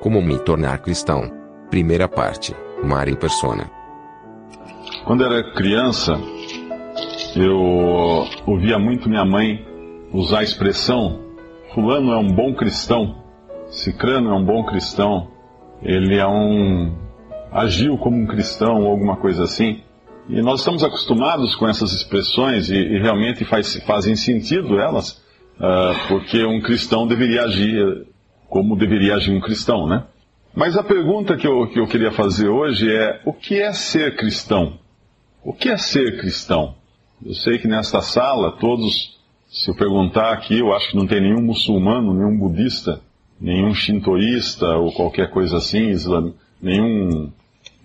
Como me tornar cristão? Primeira parte, Mar em Persona. Quando era criança, eu ouvia muito minha mãe usar a expressão fulano é um bom cristão, cicrano é um bom cristão, ele é um agiu como um cristão ou alguma coisa assim. E nós estamos acostumados com essas expressões e, e realmente faz, fazem sentido elas, uh, porque um cristão deveria agir como deveria agir um cristão, né? Mas a pergunta que eu, que eu queria fazer hoje é: o que é ser cristão? O que é ser cristão? Eu sei que nesta sala, todos, se eu perguntar aqui, eu acho que não tem nenhum muçulmano, nenhum budista, nenhum shintoísta ou qualquer coisa assim, islam, nenhum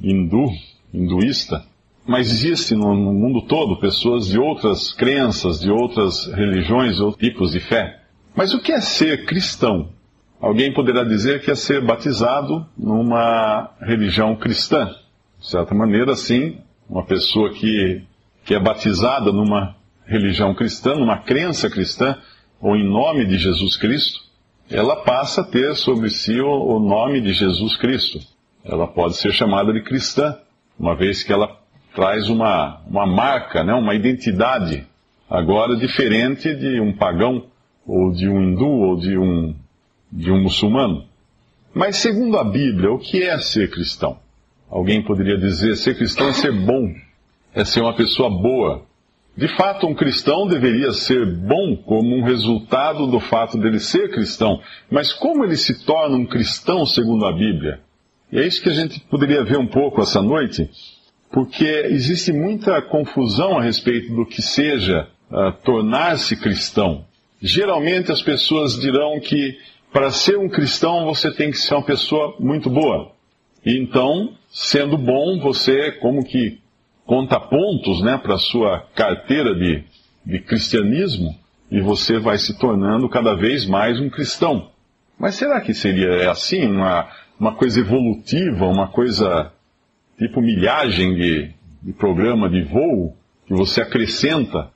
hindu, hinduísta. Mas existe no, no mundo todo pessoas de outras crenças, de outras religiões, outros tipos de fé. Mas o que é ser cristão? Alguém poderá dizer que é ser batizado numa religião cristã. De certa maneira, sim, uma pessoa que, que é batizada numa religião cristã, numa crença cristã, ou em nome de Jesus Cristo, ela passa a ter sobre si o, o nome de Jesus Cristo. Ela pode ser chamada de cristã, uma vez que ela traz uma, uma marca, né, uma identidade, agora diferente de um pagão, ou de um hindu, ou de um, de um muçulmano. Mas segundo a Bíblia, o que é ser cristão? Alguém poderia dizer: ser cristão é ser bom, é ser uma pessoa boa. De fato, um cristão deveria ser bom como um resultado do fato dele ser cristão. Mas como ele se torna um cristão segundo a Bíblia? E é isso que a gente poderia ver um pouco essa noite, porque existe muita confusão a respeito do que seja uh, tornar-se cristão. Geralmente as pessoas dirão que para ser um cristão você tem que ser uma pessoa muito boa. E então, sendo bom, você como que conta pontos né, para a sua carteira de, de cristianismo e você vai se tornando cada vez mais um cristão. Mas será que seria assim, uma, uma coisa evolutiva, uma coisa tipo milhagem de, de programa de voo, que você acrescenta,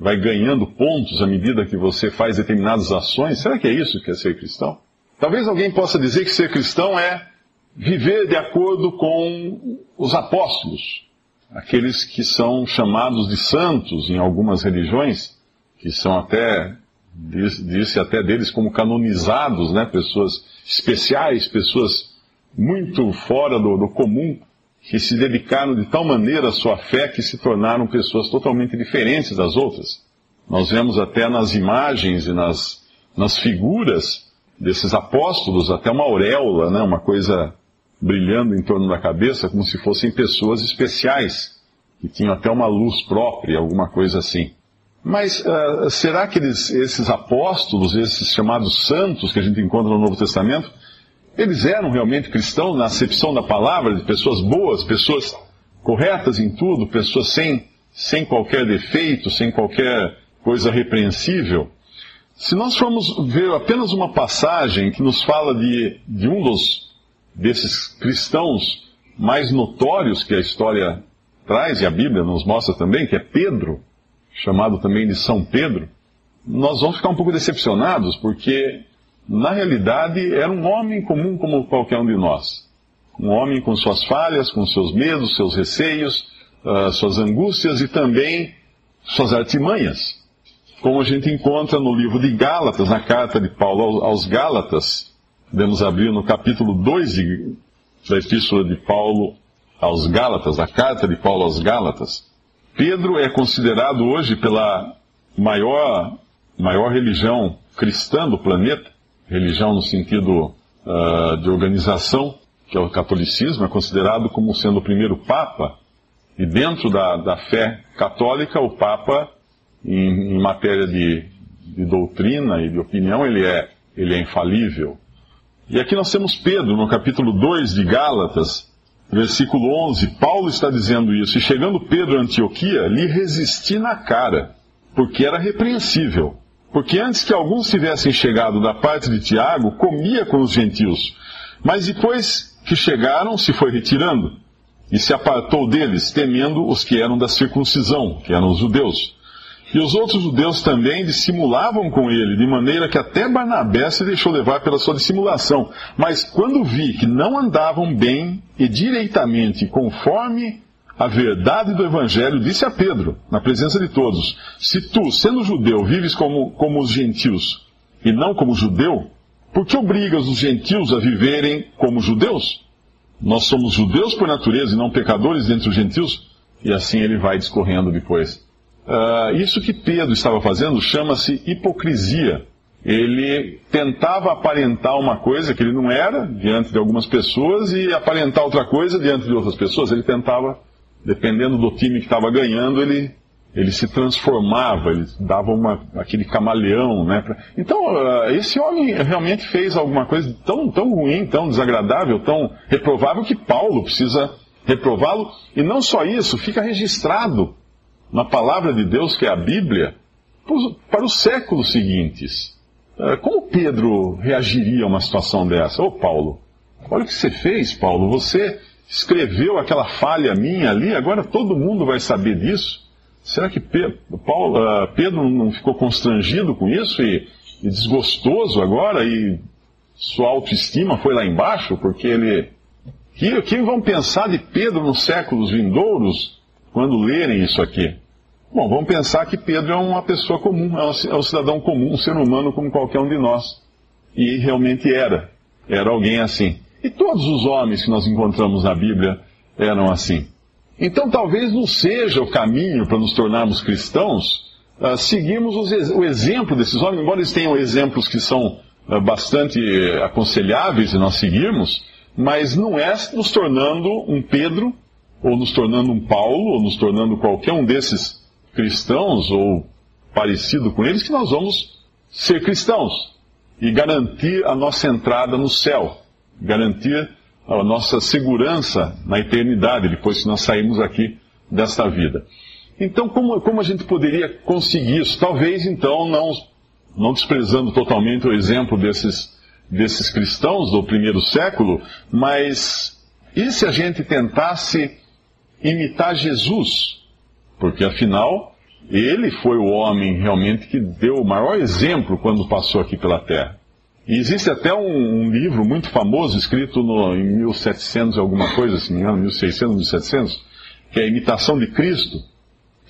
vai ganhando pontos à medida que você faz determinadas ações? Será que é isso que é ser cristão? Talvez alguém possa dizer que ser cristão é viver de acordo com os apóstolos, aqueles que são chamados de santos em algumas religiões, que são até, disse até deles como canonizados, né? pessoas especiais, pessoas muito fora do, do comum, que se dedicaram de tal maneira à sua fé que se tornaram pessoas totalmente diferentes das outras. Nós vemos até nas imagens e nas, nas figuras desses apóstolos até uma auréola, né, uma coisa brilhando em torno da cabeça, como se fossem pessoas especiais, que tinham até uma luz própria, alguma coisa assim. Mas uh, será que eles, esses apóstolos, esses chamados santos que a gente encontra no Novo Testamento, eles eram realmente cristãos na acepção da palavra, de pessoas boas, pessoas corretas em tudo, pessoas sem, sem qualquer defeito, sem qualquer coisa repreensível? Se nós formos ver apenas uma passagem que nos fala de, de um dos desses cristãos mais notórios que a história traz, e a Bíblia nos mostra também, que é Pedro, chamado também de São Pedro, nós vamos ficar um pouco decepcionados, porque na realidade era um homem comum como qualquer um de nós. Um homem com suas falhas, com seus medos, seus receios, uh, suas angústias e também suas artimanhas. Como a gente encontra no livro de Gálatas, na carta de Paulo aos Gálatas, Podemos abrir no capítulo 2 de, da Epístola de Paulo aos Gálatas, a carta de Paulo aos Gálatas. Pedro é considerado hoje pela maior, maior religião cristã do planeta, religião no sentido uh, de organização, que é o catolicismo, é considerado como sendo o primeiro Papa, e dentro da, da fé católica, o Papa, em, em matéria de, de doutrina e de opinião, ele é, ele é infalível. E aqui nós temos Pedro, no capítulo 2 de Gálatas, versículo 11. Paulo está dizendo isso. E chegando Pedro a Antioquia, lhe resisti na cara, porque era repreensível. Porque antes que alguns tivessem chegado da parte de Tiago, comia com os gentios. Mas depois que chegaram, se foi retirando e se apartou deles, temendo os que eram da circuncisão, que eram os judeus. E os outros judeus também dissimulavam com ele, de maneira que até Barnabé se deixou levar pela sua dissimulação. Mas quando vi que não andavam bem e direitamente conforme a verdade do Evangelho, disse a Pedro, na presença de todos: Se tu, sendo judeu, vives como, como os gentios e não como judeu, por que obrigas os gentios a viverem como judeus? Nós somos judeus por natureza e não pecadores dentre os gentios? E assim ele vai discorrendo depois. Uh, isso que Pedro estava fazendo chama-se hipocrisia. Ele tentava aparentar uma coisa que ele não era diante de algumas pessoas e aparentar outra coisa diante de outras pessoas. Ele tentava, dependendo do time que estava ganhando, ele, ele se transformava, ele dava uma, aquele camaleão. Né? Então, uh, esse homem realmente fez alguma coisa tão, tão ruim, tão desagradável, tão reprovável que Paulo precisa reprová-lo. E não só isso, fica registrado na palavra de Deus, que é a Bíblia, para os séculos seguintes. É, como Pedro reagiria a uma situação dessa? Ô Paulo, olha o que você fez, Paulo. Você escreveu aquela falha minha ali, agora todo mundo vai saber disso. Será que uh, Pedro não ficou constrangido com isso e, e desgostoso agora e sua autoestima foi lá embaixo porque ele. O que vão pensar de Pedro nos séculos vindouros quando lerem isso aqui? Bom, vamos pensar que Pedro é uma pessoa comum, é, é um cidadão comum, um ser humano como qualquer um de nós. E realmente era. Era alguém assim. E todos os homens que nós encontramos na Bíblia eram assim. Então talvez não seja o caminho para nos tornarmos cristãos uh, seguirmos os, o exemplo desses homens, embora eles tenham exemplos que são uh, bastante aconselháveis de nós seguirmos, mas não é nos tornando um Pedro, ou nos tornando um Paulo, ou nos tornando qualquer um desses cristãos ou parecido com eles que nós vamos ser cristãos e garantir a nossa entrada no céu, garantir a nossa segurança na eternidade depois que nós saímos aqui desta vida. Então, como, como a gente poderia conseguir isso? Talvez, então, não, não desprezando totalmente o exemplo desses, desses cristãos do primeiro século, mas e se a gente tentasse imitar Jesus? Porque afinal, ele foi o homem realmente que deu o maior exemplo quando passou aqui pela Terra. E existe até um, um livro muito famoso, escrito no, em 1700 alguma coisa, se não me engano, 1600, 1700, que é a Imitação de Cristo.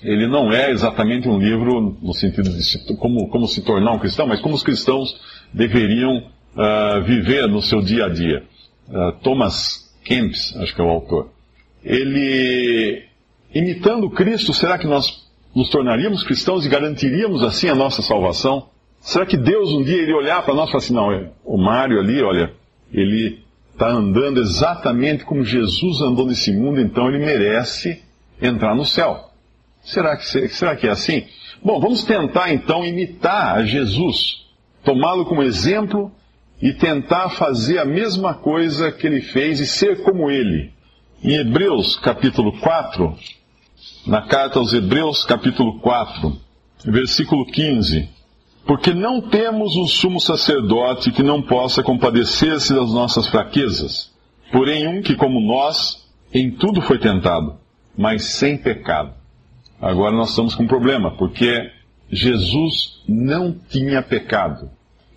Ele não é exatamente um livro no sentido de se, como, como se tornar um cristão, mas como os cristãos deveriam uh, viver no seu dia a dia. Uh, Thomas Kempis, acho que é o autor. Ele imitando Cristo, será que nós nos tornaríamos cristãos e garantiríamos assim a nossa salvação? Será que Deus um dia iria olhar para nós e falar assim, não, é, o Mário ali, olha, ele está andando exatamente como Jesus andou nesse mundo, então ele merece entrar no céu. Será que, será que é assim? Bom, vamos tentar então imitar a Jesus, tomá-lo como exemplo e tentar fazer a mesma coisa que ele fez e ser como ele. Em Hebreus capítulo 4, na carta aos Hebreus, capítulo 4, versículo 15. Porque não temos um sumo sacerdote que não possa compadecer-se das nossas fraquezas, porém um que, como nós, em tudo foi tentado, mas sem pecado. Agora nós estamos com um problema, porque Jesus não tinha pecado.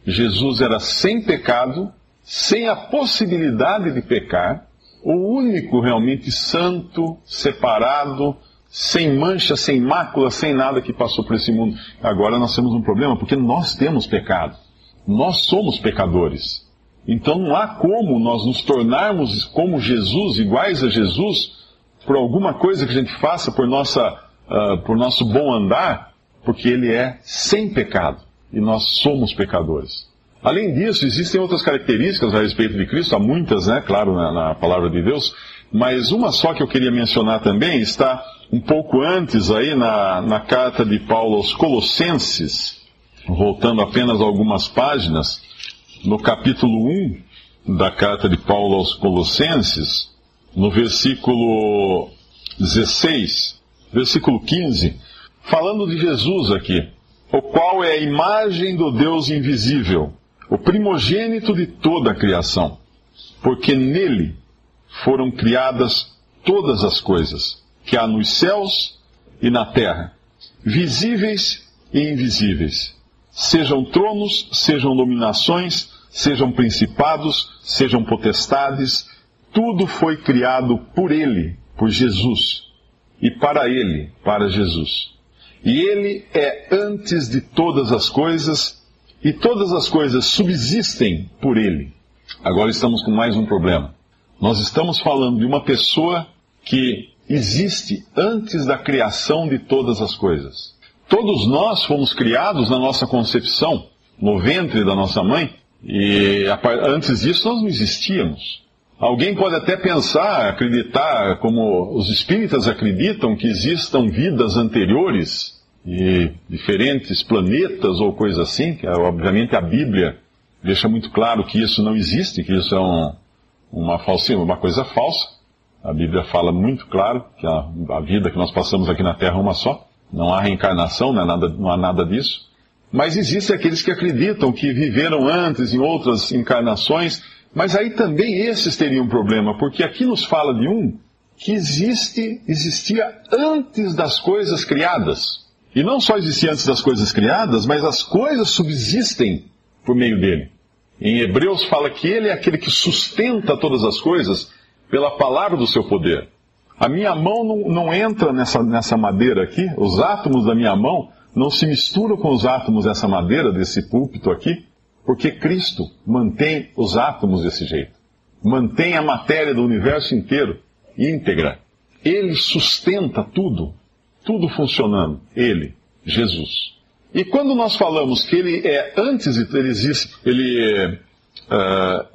Jesus era sem pecado, sem a possibilidade de pecar, o único realmente santo, separado, sem mancha, sem mácula, sem nada que passou por esse mundo. Agora nós temos um problema porque nós temos pecado. Nós somos pecadores. Então não há como nós nos tornarmos como Jesus, iguais a Jesus, por alguma coisa que a gente faça por, nossa, uh, por nosso bom andar, porque ele é sem pecado. E nós somos pecadores. Além disso, existem outras características a respeito de Cristo, há muitas, né, claro, na, na palavra de Deus, mas uma só que eu queria mencionar também está um pouco antes aí na, na carta de Paulo aos Colossenses, voltando apenas algumas páginas, no capítulo 1 da carta de Paulo aos Colossenses, no versículo 16, versículo 15, falando de Jesus aqui, o qual é a imagem do Deus invisível, o primogênito de toda a criação, porque nele foram criadas todas as coisas que há nos céus e na terra, visíveis e invisíveis, sejam tronos, sejam dominações, sejam principados, sejam potestades, tudo foi criado por Ele, por Jesus, e para Ele, para Jesus. E Ele é antes de todas as coisas, e todas as coisas subsistem por Ele. Agora estamos com mais um problema. Nós estamos falando de uma pessoa que existe antes da criação de todas as coisas. Todos nós fomos criados na nossa concepção, no ventre da nossa mãe, e antes disso nós não existíamos. Alguém pode até pensar, acreditar, como os espíritas acreditam, que existam vidas anteriores e diferentes planetas ou coisa assim, que obviamente a Bíblia deixa muito claro que isso não existe, que isso é um, uma, falsa, uma coisa falsa. A Bíblia fala muito claro que a, a, vida que nós passamos aqui na Terra é uma só. Não há reencarnação, não, é nada, não há nada disso. Mas existem aqueles que acreditam que viveram antes em outras encarnações, mas aí também esses teriam um problema, porque aqui nos fala de um que existe, existia antes das coisas criadas. E não só existia antes das coisas criadas, mas as coisas subsistem por meio dele. Em Hebreus fala que ele é aquele que sustenta todas as coisas pela palavra do seu poder. A minha mão não, não entra nessa, nessa madeira aqui, os átomos da minha mão não se misturam com os átomos dessa madeira, desse púlpito aqui, porque Cristo mantém os átomos desse jeito. Mantém a matéria do universo inteiro íntegra. Ele sustenta tudo, tudo funcionando. Ele, Jesus. E quando nós falamos que ele é antes, ele existe, ele, uh,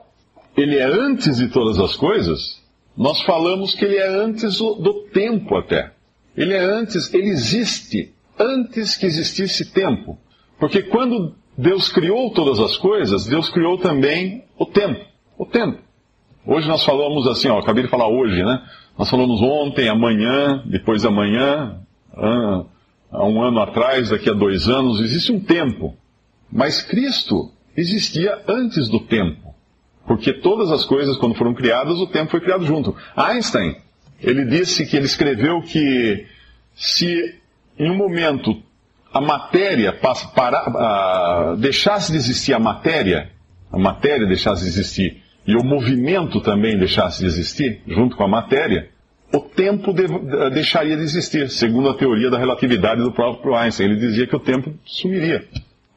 ele é antes de todas as coisas, nós falamos que ele é antes do, tempo até. Ele é antes, ele existe antes que existisse tempo. Porque quando Deus criou todas as coisas, Deus criou também o tempo. O tempo. Hoje nós falamos assim, ó, acabei de falar hoje, né? Nós falamos ontem, amanhã, depois de amanhã, há um ano atrás, daqui a dois anos, existe um tempo. Mas Cristo existia antes do tempo. Porque todas as coisas, quando foram criadas, o tempo foi criado junto. Einstein, ele disse que ele escreveu que se em um momento a matéria passa, para, deixasse de existir a matéria, a matéria deixasse de existir, e o movimento também deixasse de existir, junto com a matéria, o tempo de, deixaria de existir, segundo a teoria da relatividade do próprio Einstein. Ele dizia que o tempo sumiria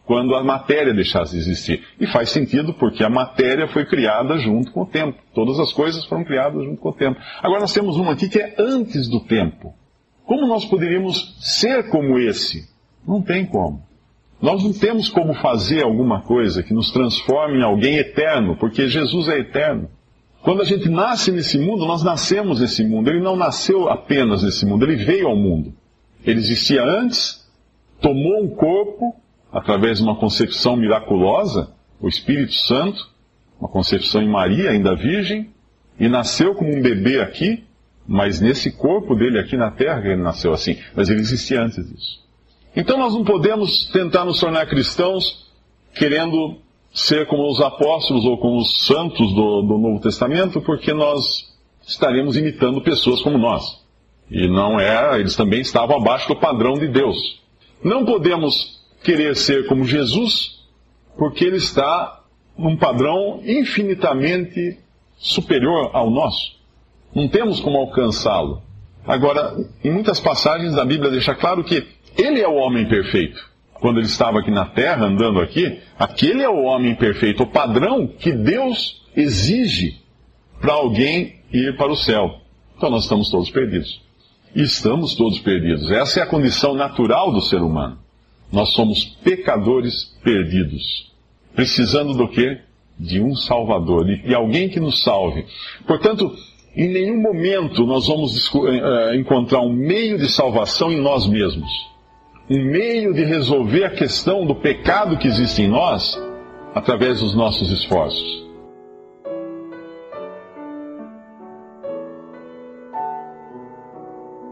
quando a matéria deixasse de existir. E faz sentido porque a matéria foi criada junto com o tempo. Todas as coisas foram criadas junto com o tempo. Agora nós temos uma aqui que é antes do tempo. Como nós poderíamos ser como esse? Não tem como. Nós não temos como fazer alguma coisa que nos transforme em alguém eterno, porque Jesus é eterno. Quando a gente nasce nesse mundo, nós nascemos nesse mundo. Ele não nasceu apenas nesse mundo, ele veio ao mundo. Ele existia antes, tomou um corpo, através de uma concepção miraculosa, o Espírito Santo, uma concepção em Maria, ainda virgem, e nasceu como um bebê aqui, mas nesse corpo dele aqui na terra ele nasceu assim. Mas ele existia antes disso. Então nós não podemos tentar nos tornar cristãos querendo ser como os apóstolos ou como os santos do, do Novo Testamento, porque nós estaremos imitando pessoas como nós. E não é, eles também estavam abaixo do padrão de Deus. Não podemos querer ser como Jesus, porque ele está num padrão infinitamente superior ao nosso. Não temos como alcançá-lo. Agora, em muitas passagens da Bíblia deixa claro que ele é o homem perfeito. Quando ele estava aqui na terra, andando aqui, aquele é o homem perfeito, o padrão que Deus exige para alguém ir para o céu. Então nós estamos todos perdidos. Estamos todos perdidos. Essa é a condição natural do ser humano. Nós somos pecadores perdidos, precisando do quê? De um Salvador, de alguém que nos salve. Portanto, em nenhum momento nós vamos eh, encontrar um meio de salvação em nós mesmos. Um meio de resolver a questão do pecado que existe em nós através dos nossos esforços.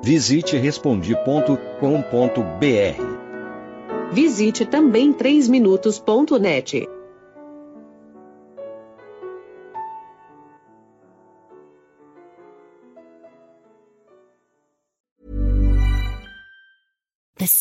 Visite respondi.com.br. Visite também 3minutos.net.